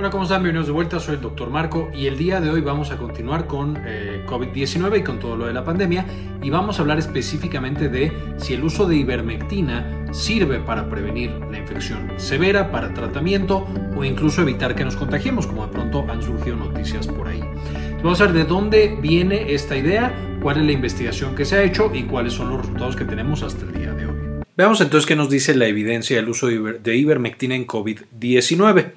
Hola, ¿cómo están? Bienvenidos de vuelta, soy el doctor Marco y el día de hoy vamos a continuar con eh, COVID-19 y con todo lo de la pandemia y vamos a hablar específicamente de si el uso de ivermectina sirve para prevenir la infección severa, para tratamiento o incluso evitar que nos contagiemos, como de pronto han surgido noticias por ahí. Vamos a ver de dónde viene esta idea, cuál es la investigación que se ha hecho y cuáles son los resultados que tenemos hasta el día de hoy. Veamos entonces qué nos dice la evidencia del uso de ivermectina en COVID-19.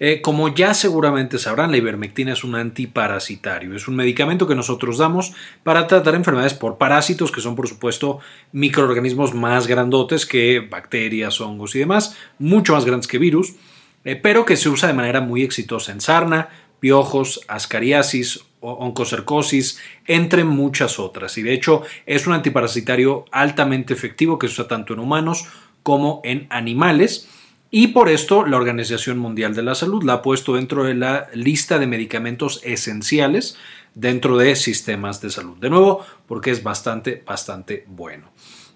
Eh, como ya seguramente sabrán, la ivermectina es un antiparasitario. Es un medicamento que nosotros damos para tratar enfermedades por parásitos, que son por supuesto microorganismos más grandotes que bacterias, hongos y demás, mucho más grandes que virus, eh, pero que se usa de manera muy exitosa en sarna, piojos, ascariasis, oncocercosis, entre muchas otras. Y de hecho es un antiparasitario altamente efectivo que se usa tanto en humanos como en animales y por esto la Organización Mundial de la Salud la ha puesto dentro de la lista de medicamentos esenciales dentro de sistemas de salud. De nuevo, porque es bastante, bastante bueno.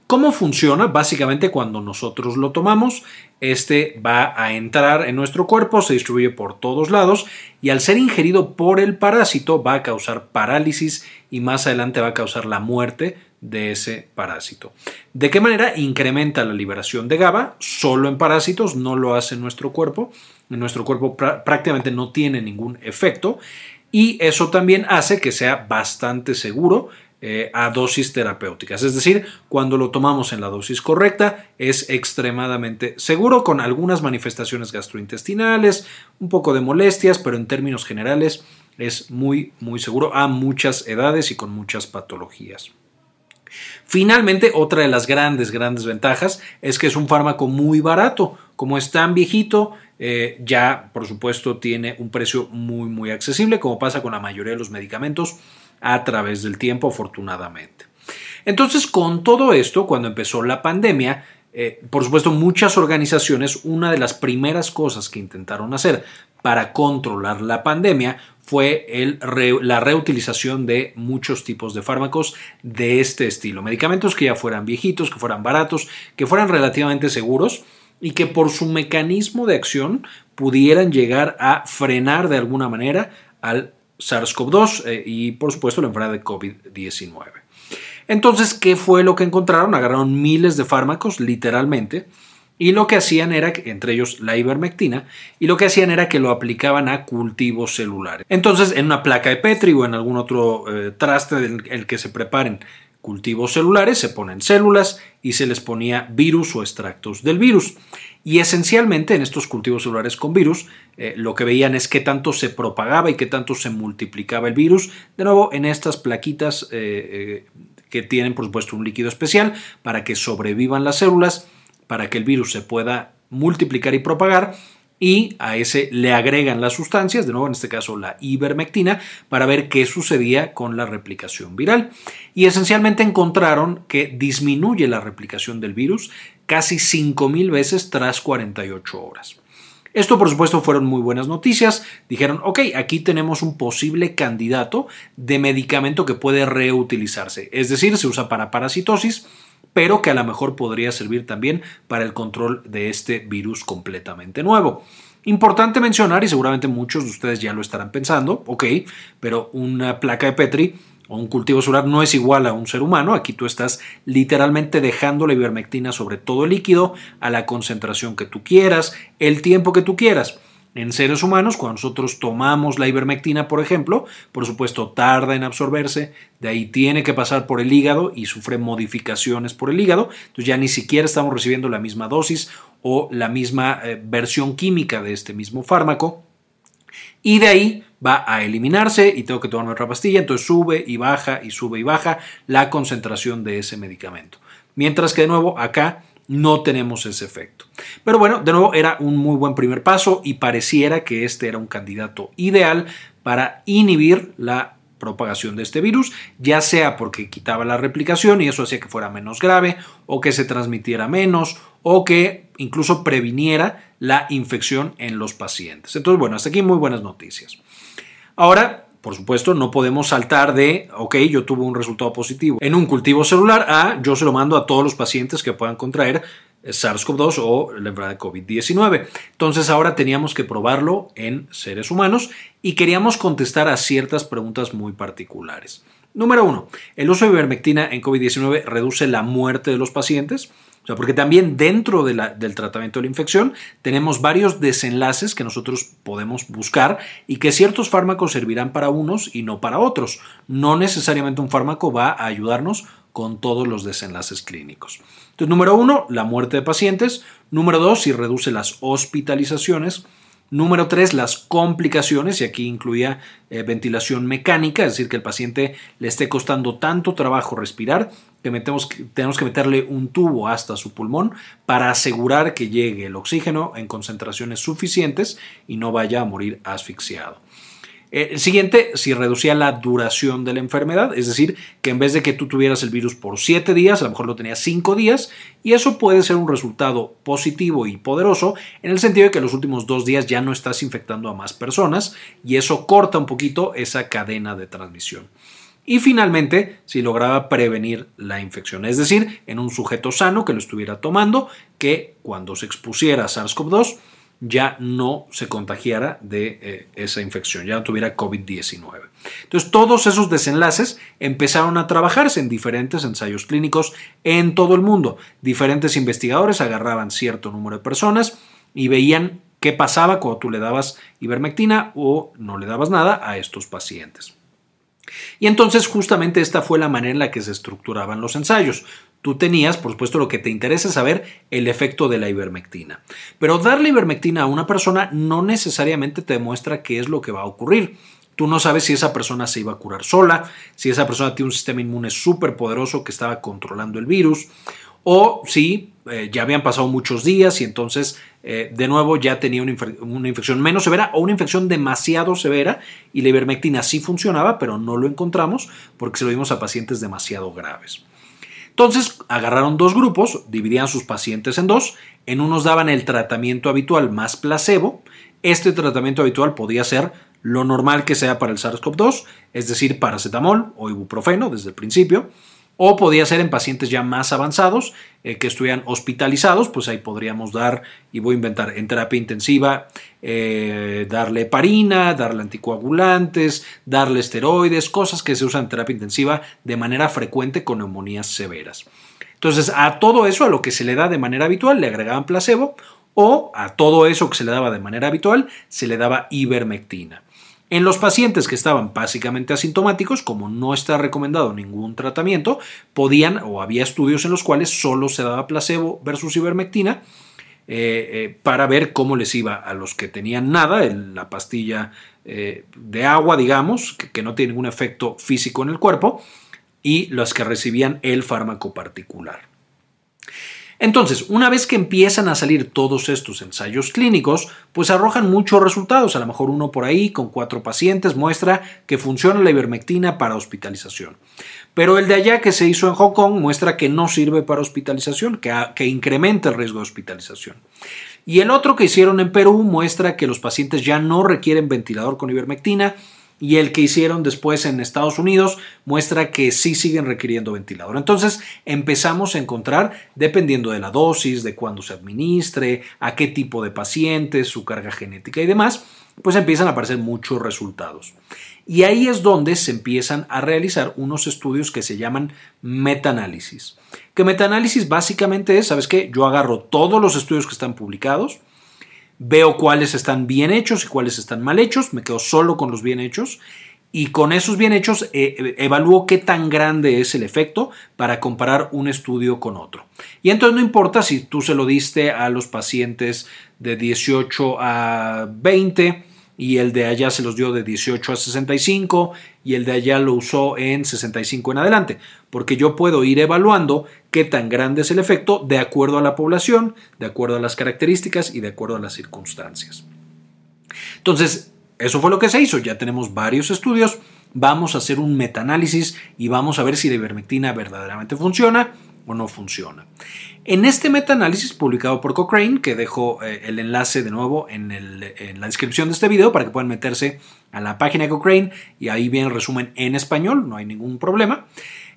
¿Cómo funciona? Básicamente cuando nosotros lo tomamos, este va a entrar en nuestro cuerpo, se distribuye por todos lados y al ser ingerido por el parásito va a causar parálisis y más adelante va a causar la muerte de ese parásito. ¿De qué manera incrementa la liberación de GABA? Solo en parásitos, no lo hace nuestro cuerpo. En nuestro cuerpo prácticamente no tiene ningún efecto y eso también hace que sea bastante seguro eh, a dosis terapéuticas. Es decir, cuando lo tomamos en la dosis correcta es extremadamente seguro con algunas manifestaciones gastrointestinales, un poco de molestias, pero en términos generales es muy, muy seguro a muchas edades y con muchas patologías. Finalmente, otra de las grandes, grandes ventajas es que es un fármaco muy barato. Como es tan viejito, eh, ya por supuesto tiene un precio muy, muy accesible, como pasa con la mayoría de los medicamentos a través del tiempo, afortunadamente. Entonces, con todo esto, cuando empezó la pandemia, eh, por supuesto, muchas organizaciones, una de las primeras cosas que intentaron hacer para controlar la pandemia fue la reutilización de muchos tipos de fármacos de este estilo. Medicamentos que ya fueran viejitos, que fueran baratos, que fueran relativamente seguros y que por su mecanismo de acción pudieran llegar a frenar de alguna manera al SARS-CoV-2 eh, y por supuesto la enfermedad de COVID-19. Entonces, ¿qué fue lo que encontraron? Agarraron miles de fármacos, literalmente, y lo que hacían era, entre ellos la ivermectina, y lo que hacían era que lo aplicaban a cultivos celulares. Entonces, en una placa de Petri o en algún otro eh, traste en el que se preparen cultivos celulares, se ponen células y se les ponía virus o extractos del virus. Y esencialmente en estos cultivos celulares con virus, eh, lo que veían es qué tanto se propagaba y qué tanto se multiplicaba el virus. De nuevo, en estas plaquitas eh, que tienen, por supuesto, un líquido especial para que sobrevivan las células para que el virus se pueda multiplicar y propagar y a ese le agregan las sustancias, de nuevo en este caso la ivermectina, para ver qué sucedía con la replicación viral. Y esencialmente encontraron que disminuye la replicación del virus casi 5.000 veces tras 48 horas. Esto por supuesto fueron muy buenas noticias. Dijeron, ok, aquí tenemos un posible candidato de medicamento que puede reutilizarse. Es decir, se usa para parasitosis pero que a lo mejor podría servir también para el control de este virus completamente nuevo. Importante mencionar, y seguramente muchos de ustedes ya lo estarán pensando, ok, pero una placa de Petri o un cultivo solar no es igual a un ser humano. Aquí tú estás literalmente dejando la ivermectina sobre todo el líquido a la concentración que tú quieras, el tiempo que tú quieras. En seres humanos, cuando nosotros tomamos la ivermectina, por ejemplo, por supuesto tarda en absorberse, de ahí tiene que pasar por el hígado y sufre modificaciones por el hígado, entonces ya ni siquiera estamos recibiendo la misma dosis o la misma eh, versión química de este mismo fármaco, y de ahí va a eliminarse y tengo que tomar otra pastilla, entonces sube y baja y sube y baja la concentración de ese medicamento. Mientras que de nuevo acá no tenemos ese efecto. Pero bueno, de nuevo era un muy buen primer paso y pareciera que este era un candidato ideal para inhibir la propagación de este virus, ya sea porque quitaba la replicación y eso hacía que fuera menos grave o que se transmitiera menos o que incluso previniera la infección en los pacientes. Entonces, bueno, hasta aquí muy buenas noticias. Ahora, por supuesto, no podemos saltar de, ok, yo tuve un resultado positivo en un cultivo celular a yo se lo mando a todos los pacientes que puedan contraer SARS-CoV-2 o la enfermedad de COVID-19. Entonces ahora teníamos que probarlo en seres humanos y queríamos contestar a ciertas preguntas muy particulares. Número uno, ¿el uso de ivermectina en COVID-19 reduce la muerte de los pacientes? Porque también dentro del tratamiento de la infección tenemos varios desenlaces que nosotros podemos buscar y que ciertos fármacos servirán para unos y no para otros. No necesariamente un fármaco va a ayudarnos con todos los desenlaces clínicos. Entonces, número uno, la muerte de pacientes. Número dos, si reduce las hospitalizaciones. Número tres, las complicaciones, y aquí incluía eh, ventilación mecánica, es decir, que el paciente le esté costando tanto trabajo respirar que, metemos, tenemos que meterle un tubo hasta su pulmón para asegurar que llegue el oxígeno en concentraciones suficientes y no vaya a morir asfixiado. Eh, el siguiente, si reducía la duración de la enfermedad, es decir, que en vez de que tú tuvieras el virus por 7 días, a lo mejor lo tenías 5 días, y eso puede ser un resultado positivo y poderoso en el sentido de que los últimos 2 días ya no estás infectando a más personas y eso corta un poquito esa cadena de transmisión. Y finalmente, si lograba prevenir la infección, es decir, en un sujeto sano que lo estuviera tomando, que cuando se expusiera a SARS-CoV-2, ya no se contagiara de eh, esa infección, ya no tuviera COVID-19. Entonces, todos esos desenlaces empezaron a trabajarse en diferentes ensayos clínicos en todo el mundo. Diferentes investigadores agarraban cierto número de personas y veían qué pasaba cuando tú le dabas ivermectina o no le dabas nada a estos pacientes. Y entonces justamente esta fue la manera en la que se estructuraban los ensayos. Tú tenías, por supuesto, lo que te interesa es saber el efecto de la ivermectina. Pero darle ivermectina a una persona no necesariamente te demuestra qué es lo que va a ocurrir. Tú no sabes si esa persona se iba a curar sola, si esa persona tiene un sistema inmune súper poderoso que estaba controlando el virus, o si eh, ya habían pasado muchos días y entonces eh, de nuevo ya tenía una, una, infección menos severa o una infección demasiado severa y la ivermectina sí funcionaba, pero no lo encontramos porque se lo dimos a pacientes demasiado graves. Entonces agarraron dos grupos, dividían sus pacientes en dos, en unos daban el tratamiento habitual más placebo, este tratamiento habitual podía ser lo normal que sea para el SARS-CoV-2, es decir, paracetamol o ibuprofeno desde el principio, o podía ser en pacientes ya más avanzados eh, que estuvieran hospitalizados, pues ahí podríamos dar, y voy a inventar, en terapia intensiva, eh, darle heparina, darle anticoagulantes, darle esteroides, cosas que se usan en terapia intensiva de manera frecuente con neumonías severas. Entonces, a todo eso, a lo que se le da de manera habitual, le agregaban placebo, o a todo eso que se le daba de manera habitual, se le daba ivermectina. En los pacientes que estaban básicamente asintomáticos, como no está recomendado ningún tratamiento, podían o había estudios en los cuales solo se daba placebo versus ivermectina eh, eh, para ver cómo les iba a los que tenían nada, la pastilla eh, de agua, digamos, que, que no tiene ningún efecto físico en el cuerpo, y los que recibían el fármaco particular. Entonces, una vez que empiezan a salir todos estos ensayos clínicos, pues arrojan muchos resultados. A lo mejor uno por ahí con cuatro pacientes muestra que funciona la ivermectina para hospitalización. Pero el de allá que se hizo en Hong Kong muestra que no sirve para hospitalización, que, que incrementa el riesgo de hospitalización. Y el otro que hicieron en Perú muestra que los pacientes ya no requieren ventilador con ivermectina y el que hicieron después en Estados Unidos muestra que sí siguen requiriendo ventilador. Entonces empezamos a encontrar, dependiendo de la dosis, de cuándo se administre, a qué tipo de pacientes, su carga genética y demás, pues empiezan a aparecer muchos resultados. Y ahí es donde se empiezan a realizar unos estudios que se llaman metaanálisis. Que metaanálisis básicamente es, ¿sabes qué? Yo agarro todos los estudios que están publicados, veo cuáles están bien hechos y cuáles están mal hechos, me quedo solo con los bien hechos y con esos bien hechos eh, evalúo qué tan grande es el efecto para comparar un estudio con otro. Y entonces no importa si tú se lo diste a los pacientes de 18 a 20, y el de allá se los dio de 18 a 65 y el de allá lo usó en 65 en adelante, porque yo puedo ir evaluando qué tan grande es el efecto de acuerdo a la población, de acuerdo a las características y de acuerdo a las circunstancias. Entonces, eso fue lo que se hizo, ya tenemos varios estudios, vamos a hacer un metaanálisis y vamos a ver si la ivermectina verdaderamente funciona o no funciona. En este metaanálisis publicado por Cochrane, que dejo eh, el enlace de nuevo en, la descripción de este video para que puedan meterse a la página de Cochrane y ahí viene el resumen en español, no hay ningún problema.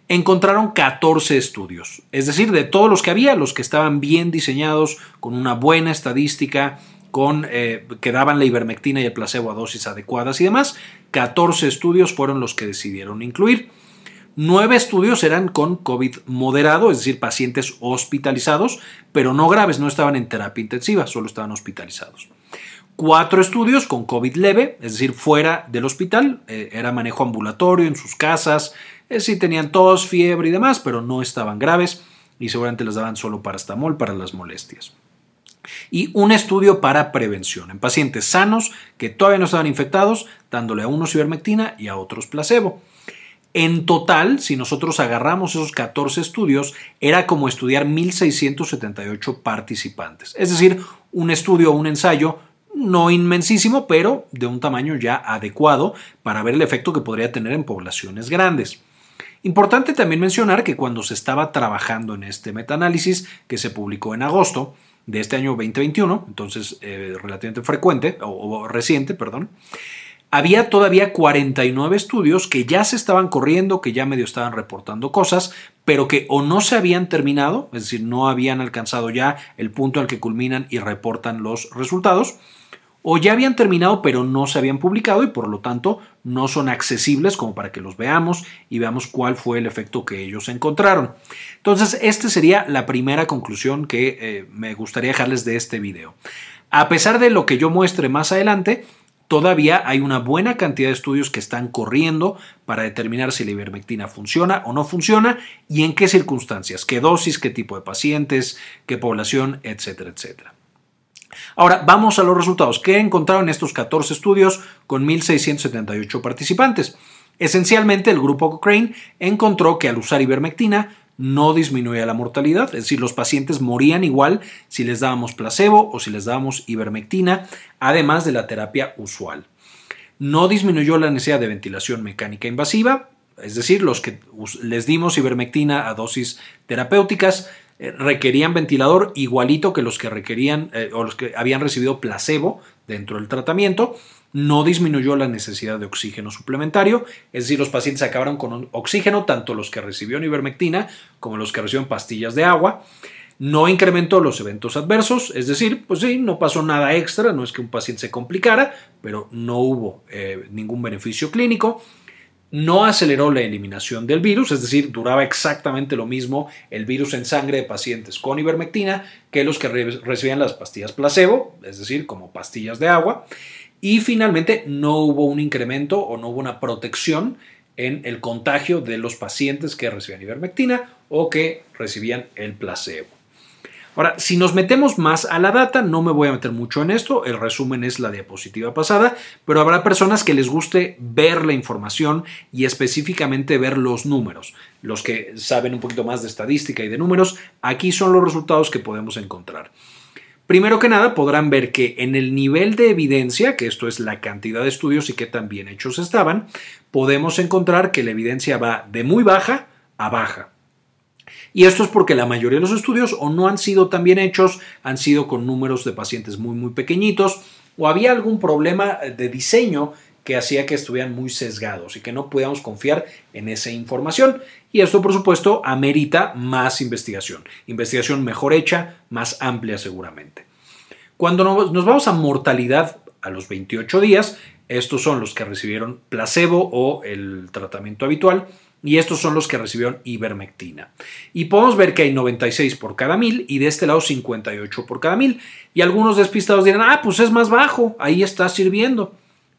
Encontraron 14 estudios. Es decir, de todos los que había, los que estaban bien diseñados, con una buena estadística, con, eh, que daban la ivermectina y el placebo a dosis adecuadas y demás, 14 estudios fueron los que decidieron incluir. Nueve estudios eran con COVID moderado, es decir, pacientes hospitalizados, pero no graves, no estaban en terapia intensiva, solo estaban hospitalizados. Cuatro estudios con COVID leve, es decir, fuera del hospital, eh, era manejo ambulatorio en sus casas, sí tenían tos, fiebre y demás, pero no estaban graves y seguramente les daban solo parastamol para las molestias. Y un estudio para prevención en pacientes sanos que todavía no estaban infectados, dándole a unos ivermectina y a otros placebo. En total, si nosotros agarramos esos 14 estudios, era como estudiar 1.678 participantes. Es decir, un estudio o un ensayo no inmensísimo, pero de un tamaño ya adecuado para ver el efecto que podría tener en poblaciones grandes. Importante también mencionar que cuando se estaba trabajando en este metaanálisis que se publicó en agosto de este año 2021, entonces eh, relativamente frecuente o, reciente, perdón, había todavía 49 estudios que ya se estaban corriendo, que ya medio estaban reportando cosas, pero que o no se habían terminado, es decir, no habían alcanzado ya el punto al que culminan y reportan los resultados, o ya habían terminado pero no se habían publicado y por lo tanto no son accesibles como para que los veamos y veamos cuál fue el efecto que ellos encontraron. Entonces, esta sería la primera conclusión que eh, me gustaría dejarles de este video. A pesar de lo que yo muestre más adelante, todavía hay una buena cantidad de estudios que están corriendo para determinar si la ivermectina funciona o no funciona y en qué circunstancias, qué dosis, qué tipo de pacientes, qué población, etcétera, etcétera. Ahora, vamos a los resultados. ¿Qué encontraron estos 14 estudios con 1.678 participantes? Esencialmente, el grupo Cochrane encontró que al usar ivermectina no disminuía la mortalidad, es decir, los pacientes morían igual si les dábamos placebo o si les dábamos ivermectina, además de la terapia usual. No disminuyó la necesidad de ventilación mecánica invasiva, es decir, los que les dimos ivermectina a dosis terapéuticas requerían ventilador igualito que los que requerían eh, o los que habían recibido placebo dentro del tratamiento. No disminuyó la necesidad de oxígeno suplementario, es decir, los pacientes acabaron con oxígeno, tanto los que recibieron ivermectina como los que recibieron pastillas de agua. No incrementó los eventos adversos, es decir, pues sí, no pasó nada extra, no es que un paciente se complicara, pero no hubo eh, ningún beneficio clínico no aceleró la eliminación del virus, es decir, duraba exactamente lo mismo el virus en sangre de pacientes con ivermectina que los que recibían las pastillas placebo, es decir, como pastillas de agua. Y finalmente no hubo un incremento o no hubo una protección en el contagio de los pacientes que recibían ivermectina o que recibían el placebo. Ahora, si nos metemos más a la data, no me voy a meter mucho en esto, el resumen es la diapositiva pasada, pero habrá personas que les guste ver la información y específicamente ver los números. Los que saben un poquito más de estadística y de números, aquí son los resultados que podemos encontrar. Primero que nada, podrán ver que en el nivel de evidencia, que esto es la cantidad de estudios y qué tan bien hechos estaban, podemos encontrar que la evidencia va de muy baja a baja. Y esto es porque la mayoría de los estudios o no han sido tan bien hechos, han sido con números de pacientes muy muy pequeñitos o había algún problema de diseño que hacía que estuvieran muy sesgados y que no podíamos confiar en esa información. Y esto, por supuesto, amerita más investigación. Investigación mejor hecha, más amplia seguramente. Cuando nos vamos a mortalidad a los 28 días, estos son los que recibieron placebo o el tratamiento habitual, y estos son los que recibieron ivermectina. Y podemos ver que hay 96 por cada mil y de este lado 58 por cada mil. Y algunos despistados dirán, ah, pues es más bajo, ahí está sirviendo.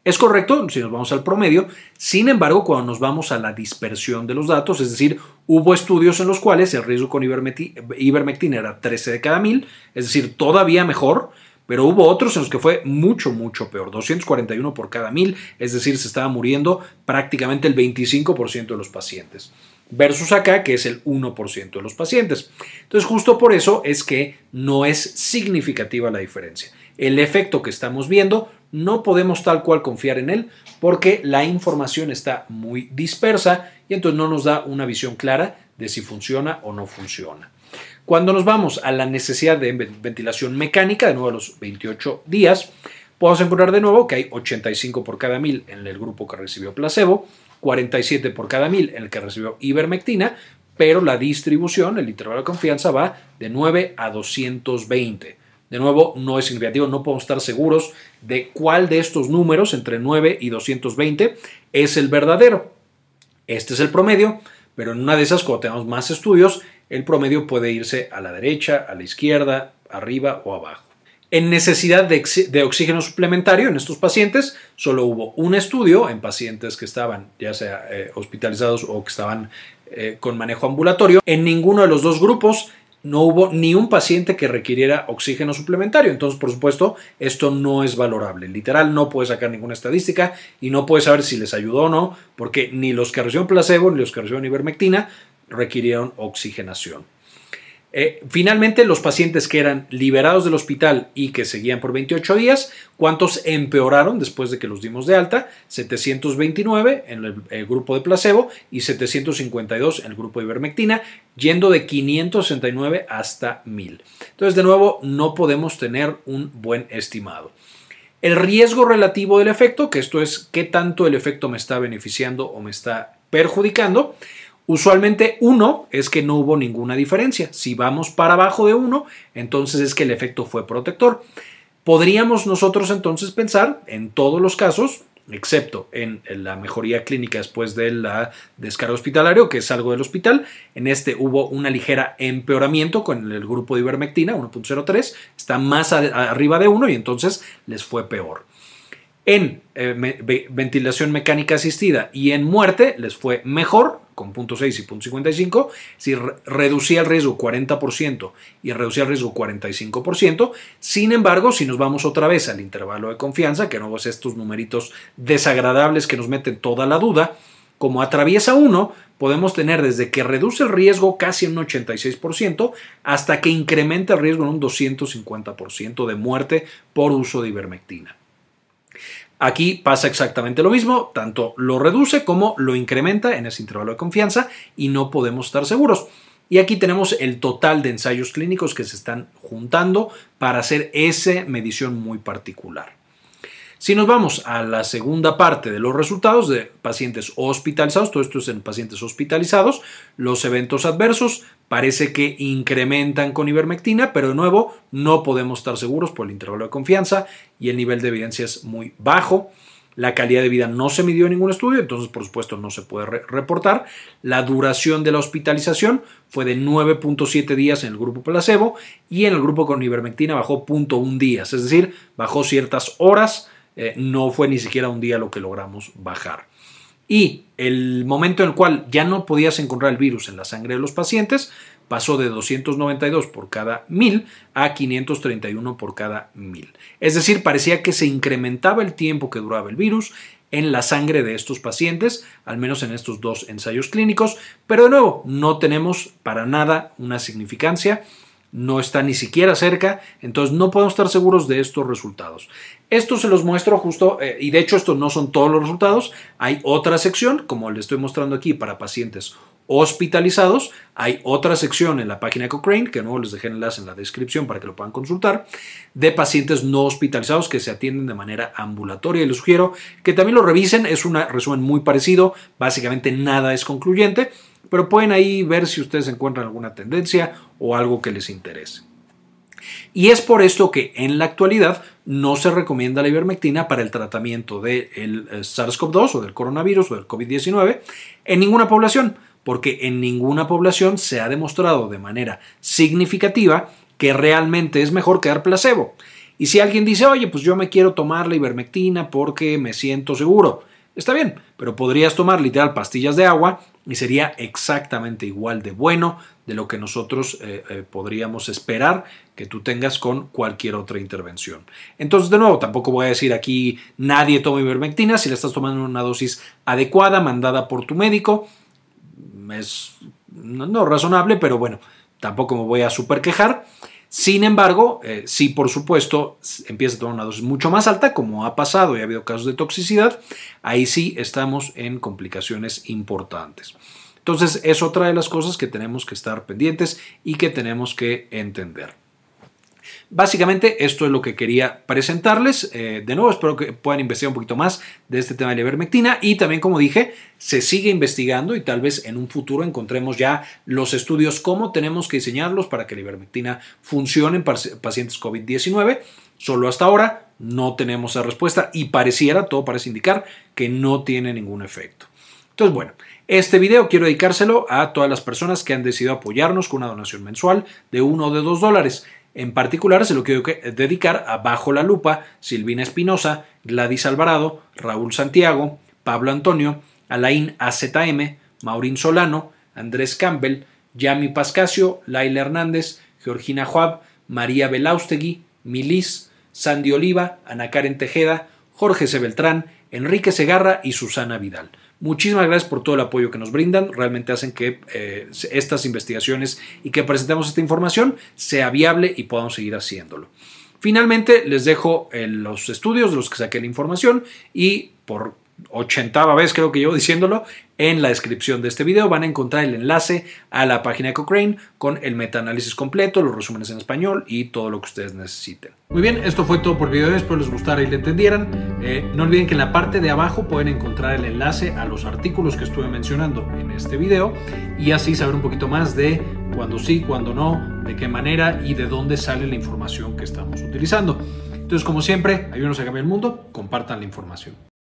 Es correcto si nos vamos al promedio, sin embargo, cuando nos vamos a la dispersión de los datos, es decir, hubo estudios en los cuales el riesgo con ivermectina era 13 de cada mil, es decir, todavía mejor, pero hubo otros en los que fue mucho, mucho peor, 241 por cada mil, es decir, se estaba muriendo prácticamente el 25% de los pacientes, versus acá que es el 1% de los pacientes. Entonces, justo por eso es que no es significativa la diferencia. El efecto que estamos viendo no podemos tal cual confiar en él porque la información está muy dispersa y entonces no nos da una visión clara de si funciona o no funciona. Cuando nos vamos a la necesidad de ventilación mecánica, de nuevo a los 28 días, podemos encontrar de nuevo que hay 85 por cada mil en el grupo que recibió placebo, 47 por cada mil en el que recibió ivermectina, pero la distribución, el intervalo de confianza va de 9 a 220. De nuevo, no es significativo, no podemos estar seguros de cuál de estos números entre 9 y 220 es el verdadero. Este es el promedio, pero en una de esas, cuando tenemos más estudios, el promedio puede irse a la derecha, a la izquierda, arriba o abajo. En necesidad de, oxígeno suplementario en estos pacientes, solo hubo un estudio en pacientes que estaban ya sea eh, hospitalizados o que estaban eh, con manejo ambulatorio. En ninguno de los dos grupos no hubo ni un paciente que requiriera oxígeno suplementario. Entonces, por supuesto, esto no es valorable. Literal, no puede sacar ninguna estadística y no puede saber si les ayudó o no, porque ni los que recibieron placebo ni los que recibieron ivermectina requirieron oxigenación. Eh, finalmente, los pacientes que eran liberados del hospital y que seguían por 28 días, ¿cuántos empeoraron después de que los dimos de alta? 729 en el, grupo de placebo y 752 en el grupo de ivermectina, yendo de 569 hasta 1000. Entonces, de nuevo, no podemos tener un buen estimado. El riesgo relativo del efecto, que esto es qué tanto el efecto me está beneficiando o me está perjudicando, Usualmente 1 es que no hubo ninguna diferencia. Si vamos para abajo de 1, entonces es que el efecto fue protector. Podríamos nosotros entonces pensar en todos los casos, excepto en la mejoría clínica después de la descarga hospitalario, que es algo del hospital. En este hubo una ligera empeoramiento con el grupo de ivermectina, 1.03, está más arriba de 1 y entonces les fue peor. En eh, ventilación mecánica asistida y en muerte les fue mejor, con .6 y .55, si reducía el riesgo 40% y reducía el riesgo 45%. Sin embargo, si nos vamos otra vez al intervalo de confianza, que no es estos numeritos desagradables que nos meten toda la duda, como atraviesa uno, podemos tener desde que reduce el riesgo casi un 86% hasta que incrementa el riesgo en un 250% de muerte por uso de ivermectina. Aquí pasa exactamente lo mismo, tanto lo reduce como lo incrementa en ese intervalo de confianza y no podemos estar seguros. Y aquí tenemos el total de ensayos clínicos que se están juntando para hacer esa medición muy particular. Si nos vamos a la segunda parte de los resultados de pacientes hospitalizados, todo esto es en pacientes hospitalizados, los eventos adversos parece que incrementan con ivermectina, pero de nuevo no podemos estar seguros por el intervalo de confianza y el nivel de evidencia es muy bajo. La calidad de vida no se midió en ningún estudio, entonces por supuesto no se puede reportar. La duración de la hospitalización fue de 9.7 días en el grupo placebo y en el grupo con ivermectina bajó 0.1 días, es decir, bajó ciertas horas eh, no fue ni siquiera un día lo que logramos bajar. Y el momento en el cual ya no podías encontrar el virus en la sangre de los pacientes pasó de 292 por cada mil a 531 por cada mil. Es decir, parecía que se incrementaba el tiempo que duraba el virus en la sangre de estos pacientes, al menos en estos dos ensayos clínicos, pero de nuevo, no tenemos para nada una significancia no está ni siquiera cerca, entonces no podemos estar seguros de estos resultados. Esto se los muestro justo, eh, y de hecho estos no son todos los resultados, hay otra sección, como les estoy mostrando aquí para pacientes hospitalizados, hay otra sección en la página Cochrane, que no les dejé el enlace en la descripción para que lo puedan consultar, de pacientes no hospitalizados que se atienden de manera ambulatoria y les sugiero que también lo revisen, es un resumen muy parecido, básicamente nada es concluyente, pero pueden ahí ver si ustedes encuentran alguna tendencia o algo que les interese. Y es por esto que en la actualidad no se recomienda la ivermectina para el tratamiento del eh, SARS-CoV-2 o del coronavirus o del COVID-19 en ninguna población, porque en ninguna población se ha demostrado de manera significativa que realmente es mejor que dar placebo. Y si alguien dice, oye, pues yo me quiero tomar la ivermectina porque me siento seguro, está bien, pero podrías tomar literal pastillas de agua y sería exactamente igual de bueno de lo que nosotros eh, eh, podríamos esperar que tú tengas con cualquier otra intervención. Entonces, de nuevo, tampoco voy a decir aquí nadie toma ivermectina si la estás tomando en una dosis adecuada, mandada por tu médico. Es no, razonable, pero bueno, tampoco me voy a super quejar. Sin embargo, eh, si por supuesto empieza a tomar una dosis mucho más alta, como ha pasado y ha habido casos de toxicidad, ahí sí estamos en complicaciones importantes. Entonces es otra de las cosas que tenemos que estar pendientes y que tenemos que entender. Básicamente esto es lo que quería presentarles. Eh, de nuevo, espero que puedan investigar un poquito más de este tema de la ivermectina y también, como dije, se sigue investigando y tal vez en un futuro encontremos ya los estudios cómo tenemos que diseñarlos para que la ivermectina funcione en pacientes COVID-19. Solo hasta ahora no tenemos esa respuesta y pareciera, todo parece indicar que no tiene ningún efecto. Entonces, bueno, este video quiero dedicárselo a todas las personas que han decidido apoyarnos con una donación mensual de uno o de dos dólares. En particular se lo quiero dedicar a Bajo la Lupa, Silvina Espinosa, Gladys Alvarado, Raúl Santiago, Pablo Antonio, Alain AZM, Maurín Solano, Andrés Campbell, Yami Pascasio, Laila Hernández, Georgina Juab, María Belaustegui, Milis, Sandy Oliva, Ana Karen Tejeda, Jorge C. Beltrán, Enrique Segarra y Susana Vidal. Muchísimas gracias por todo el apoyo que nos brindan. Realmente hacen que eh, estas investigaciones y que presentemos esta información sea viable y podamos seguir haciéndolo. Finalmente, les dejo los estudios de los que saqué la información y por ochentava vez creo que llevo diciéndolo, en la descripción de este video van a encontrar el enlace a la página Cochrane con el metaanálisis completo, los resúmenes en español y todo lo que ustedes necesiten. Muy bien, esto fue todo por el video, espero les gustara y le entendieran. Eh, no olviden que en la parte de abajo pueden encontrar el enlace a los artículos que estuve mencionando en este video y así saber un poquito más de cuándo sí, cuándo no, de qué manera y de dónde sale la información que estamos utilizando. Entonces, como siempre, ayúdenos a cambiar el mundo, compartan la información.